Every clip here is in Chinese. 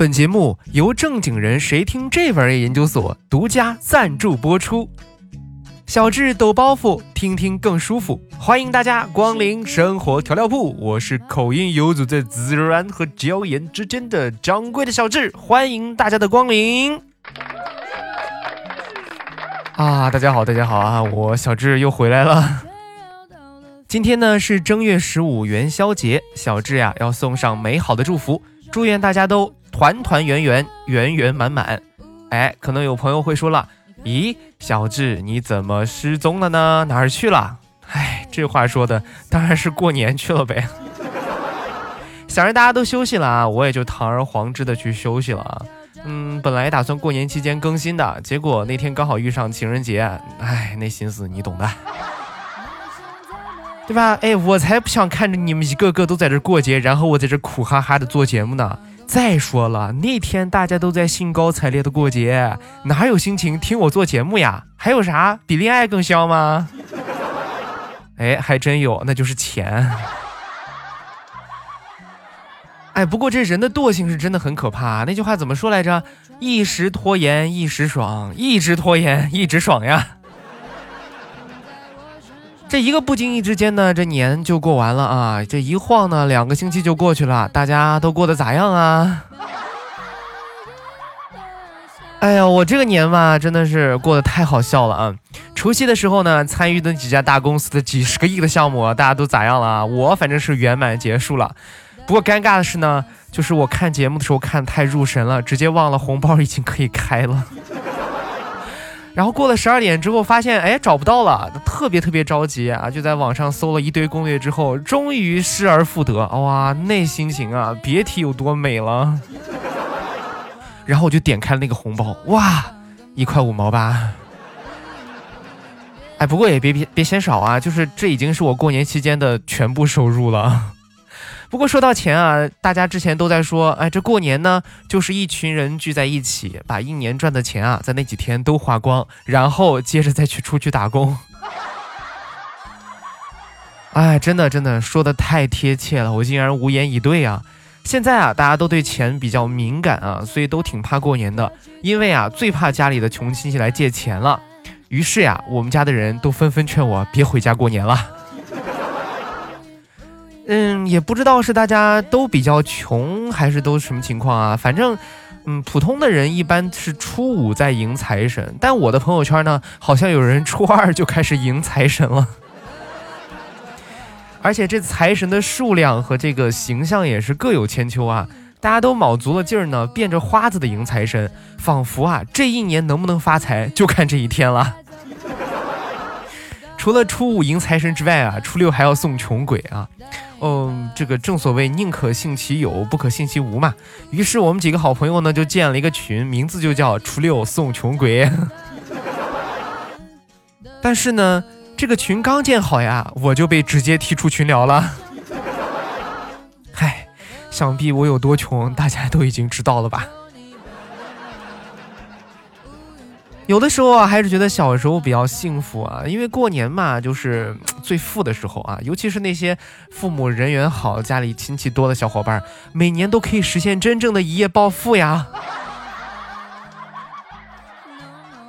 本节目由正经人谁听这玩意研究所独家赞助播出。小智抖包袱，听听更舒服。欢迎大家光临生活调料铺，我是口音游走在孜然和椒盐之间的掌柜的小智，欢迎大家的光临。啊，大家好，大家好啊，我小智又回来了。今天呢是正月十五元宵节，小智呀要送上美好的祝福，祝愿大家都。团团圆圆，圆圆满满。哎，可能有朋友会说了，咦，小智你怎么失踪了呢？哪儿去了？哎，这话说的当然是过年去了呗。想着大家都休息了啊，我也就堂而皇之的去休息了啊。嗯，本来打算过年期间更新的，结果那天刚好遇上情人节，哎，那心思你懂的，对吧？哎，我才不想看着你们一个个都在这过节，然后我在这苦哈哈的做节目呢。再说了，那天大家都在兴高采烈的过节，哪有心情听我做节目呀？还有啥比恋爱更香吗？哎，还真有，那就是钱。哎，不过这人的惰性是真的很可怕。那句话怎么说来着？一时拖延一时爽，一直拖延一直爽呀。这一个不经意之间呢，这年就过完了啊！这一晃呢，两个星期就过去了，大家都过得咋样啊？哎呀，我这个年嘛，真的是过得太好笑了啊！除夕的时候呢，参与的几家大公司的几十个亿的项目，大家都咋样了啊？我反正是圆满结束了。不过尴尬的是呢，就是我看节目的时候看太入神了，直接忘了红包已经可以开了。然后过了十二点之后，发现哎找不到了，特别特别着急啊！就在网上搜了一堆攻略之后，终于失而复得，哇，那心情啊，别提有多美了。然后我就点开了那个红包，哇，一块五毛八。哎，不过也别别别嫌少啊，就是这已经是我过年期间的全部收入了。不过说到钱啊，大家之前都在说，哎，这过年呢，就是一群人聚在一起，把一年赚的钱啊，在那几天都花光，然后接着再去出去打工。哎，真的真的说的太贴切了，我竟然无言以对啊！现在啊，大家都对钱比较敏感啊，所以都挺怕过年的，因为啊，最怕家里的穷亲戚来借钱了。于是呀，我们家的人都纷纷劝我别回家过年了。嗯，也不知道是大家都比较穷，还是都什么情况啊？反正，嗯，普通的人一般是初五在迎财神，但我的朋友圈呢，好像有人初二就开始迎财神了。而且这财神的数量和这个形象也是各有千秋啊！大家都卯足了劲儿呢，变着花子的迎财神，仿佛啊，这一年能不能发财就看这一天了。除了初五迎财神之外啊，初六还要送穷鬼啊。嗯，这个正所谓宁可信其有，不可信其无嘛。于是我们几个好朋友呢，就建了一个群，名字就叫“初六送穷鬼”。但是呢，这个群刚建好呀，我就被直接踢出群聊了。嗨，想必我有多穷，大家都已经知道了吧。有的时候啊，还是觉得小时候比较幸福啊，因为过年嘛，就是最富的时候啊，尤其是那些父母人缘好、家里亲戚多的小伙伴，每年都可以实现真正的一夜暴富呀。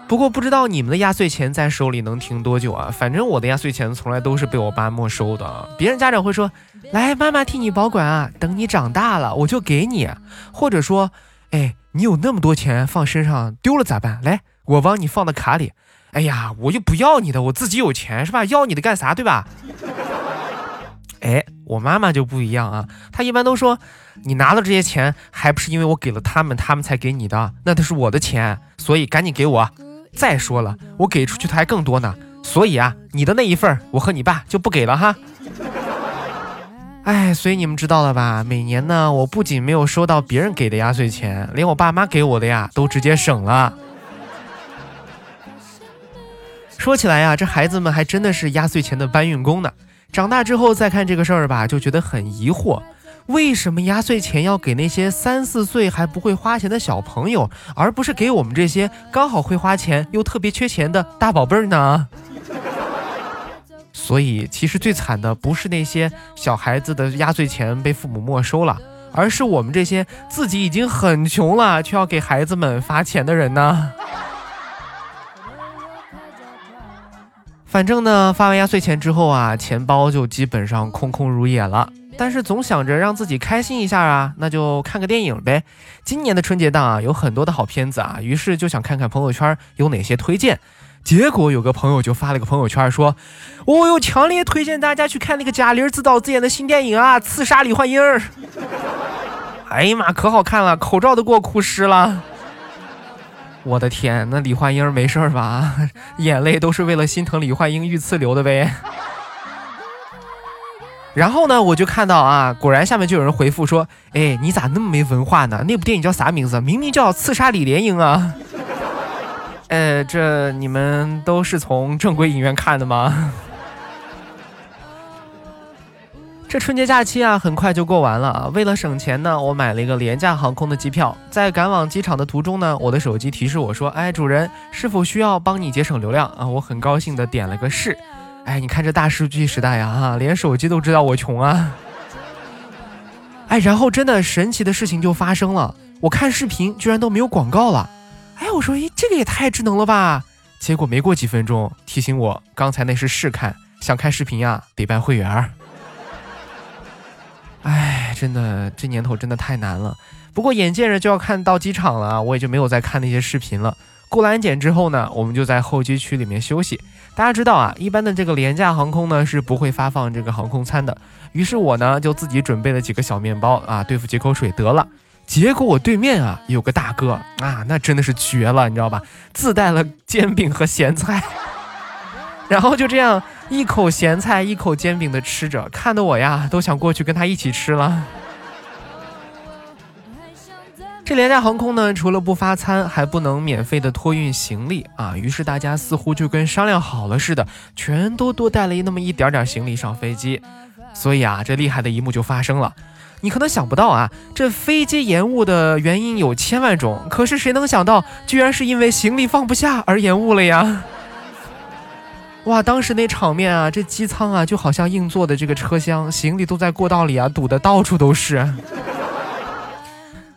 不过不知道你们的压岁钱在手里能停多久啊？反正我的压岁钱从来都是被我爸没收的。别人家长会说：“来，妈妈替你保管啊，等你长大了我就给你。”或者说：“哎，你有那么多钱放身上，丢了咋办？来。”我帮你放到卡里，哎呀，我又不要你的，我自己有钱是吧？要你的干啥，对吧？哎，我妈妈就不一样啊，她一般都说，你拿到这些钱，还不是因为我给了他们，他们才给你的，那都是我的钱，所以赶紧给我。再说了，我给出去的还更多呢，所以啊，你的那一份，我和你爸就不给了哈。哎，所以你们知道了吧？每年呢，我不仅没有收到别人给的压岁钱，连我爸妈给我的呀，都直接省了。说起来呀，这孩子们还真的是压岁钱的搬运工呢。长大之后再看这个事儿吧，就觉得很疑惑：为什么压岁钱要给那些三四岁还不会花钱的小朋友，而不是给我们这些刚好会花钱又特别缺钱的大宝贝儿呢？所以，其实最惨的不是那些小孩子的压岁钱被父母没收了，而是我们这些自己已经很穷了，却要给孩子们发钱的人呢。反正呢，发完压岁钱之后啊，钱包就基本上空空如也了。但是总想着让自己开心一下啊，那就看个电影呗。今年的春节档啊，有很多的好片子啊，于是就想看看朋友圈有哪些推荐。结果有个朋友就发了个朋友圈说：“我有强烈推荐大家去看那个贾玲自导自演的新电影啊，《刺杀李焕英》。”哎呀妈，可好看了，口罩都给我哭湿了。我的天，那李焕英没事吧？眼泪都是为了心疼李焕英遇刺流的呗。然后呢，我就看到啊，果然下面就有人回复说：“哎，你咋那么没文化呢？那部电影叫啥名字？明明叫《刺杀李莲英》啊！” 呃，这你们都是从正规影院看的吗？这春节假期啊，很快就过完了啊。为了省钱呢，我买了一个廉价航空的机票。在赶往机场的途中呢，我的手机提示我说：“哎，主人，是否需要帮你节省流量啊？”我很高兴的点了个是。哎，你看这大数据时代呀，哈，连手机都知道我穷啊！哎，然后真的神奇的事情就发生了，我看视频居然都没有广告了。哎，我说，咦，这个也太智能了吧！结果没过几分钟，提醒我刚才那是试看，想看视频呀，得办会员。真的，这年头真的太难了。不过眼见着就要看到机场了，我也就没有再看那些视频了。过了安检之后呢，我们就在候机区里面休息。大家知道啊，一般的这个廉价航空呢是不会发放这个航空餐的。于是我呢就自己准备了几个小面包啊，对付几口水得了。结果我对面啊有个大哥啊，那真的是绝了，你知道吧？自带了煎饼和咸菜，然后就这样一口咸菜一口煎饼的吃着，看得我呀都想过去跟他一起吃了。这廉价航空呢，除了不发餐，还不能免费的托运行李啊。于是大家似乎就跟商量好了似的，全都多带了那么一点点行李上飞机。所以啊，这厉害的一幕就发生了。你可能想不到啊，这飞机延误的原因有千万种，可是谁能想到，居然是因为行李放不下而延误了呀？哇，当时那场面啊，这机舱啊，就好像硬座的这个车厢，行李都在过道里啊，堵得到处都是。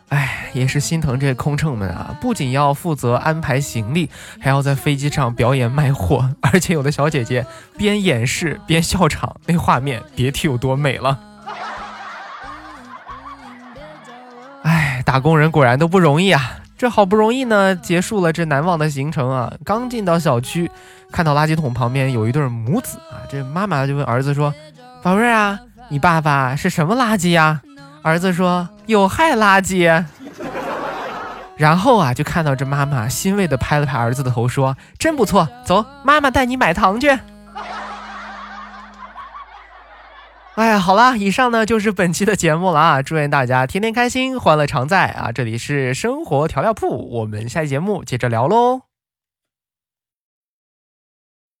哎，也是心疼这空乘们啊！不仅要负责安排行李，还要在飞机上表演卖货，而且有的小姐姐边演示边笑场，那画面别提有多美了。哎，打工人果然都不容易啊！这好不容易呢，结束了这难忘的行程啊，刚进到小区，看到垃圾桶旁边有一对母子啊，这妈妈就问儿子说：“宝贝儿啊，你爸爸是什么垃圾呀？”儿子说。有害垃圾，然后啊，就看到这妈妈欣慰的拍了拍儿子的头，说：“真不错，走，妈妈带你买糖去。”哎呀，好啦，以上呢就是本期的节目了啊！祝愿大家天天开心，欢乐常在啊！这里是生活调料铺，我们下期节目接着聊喽。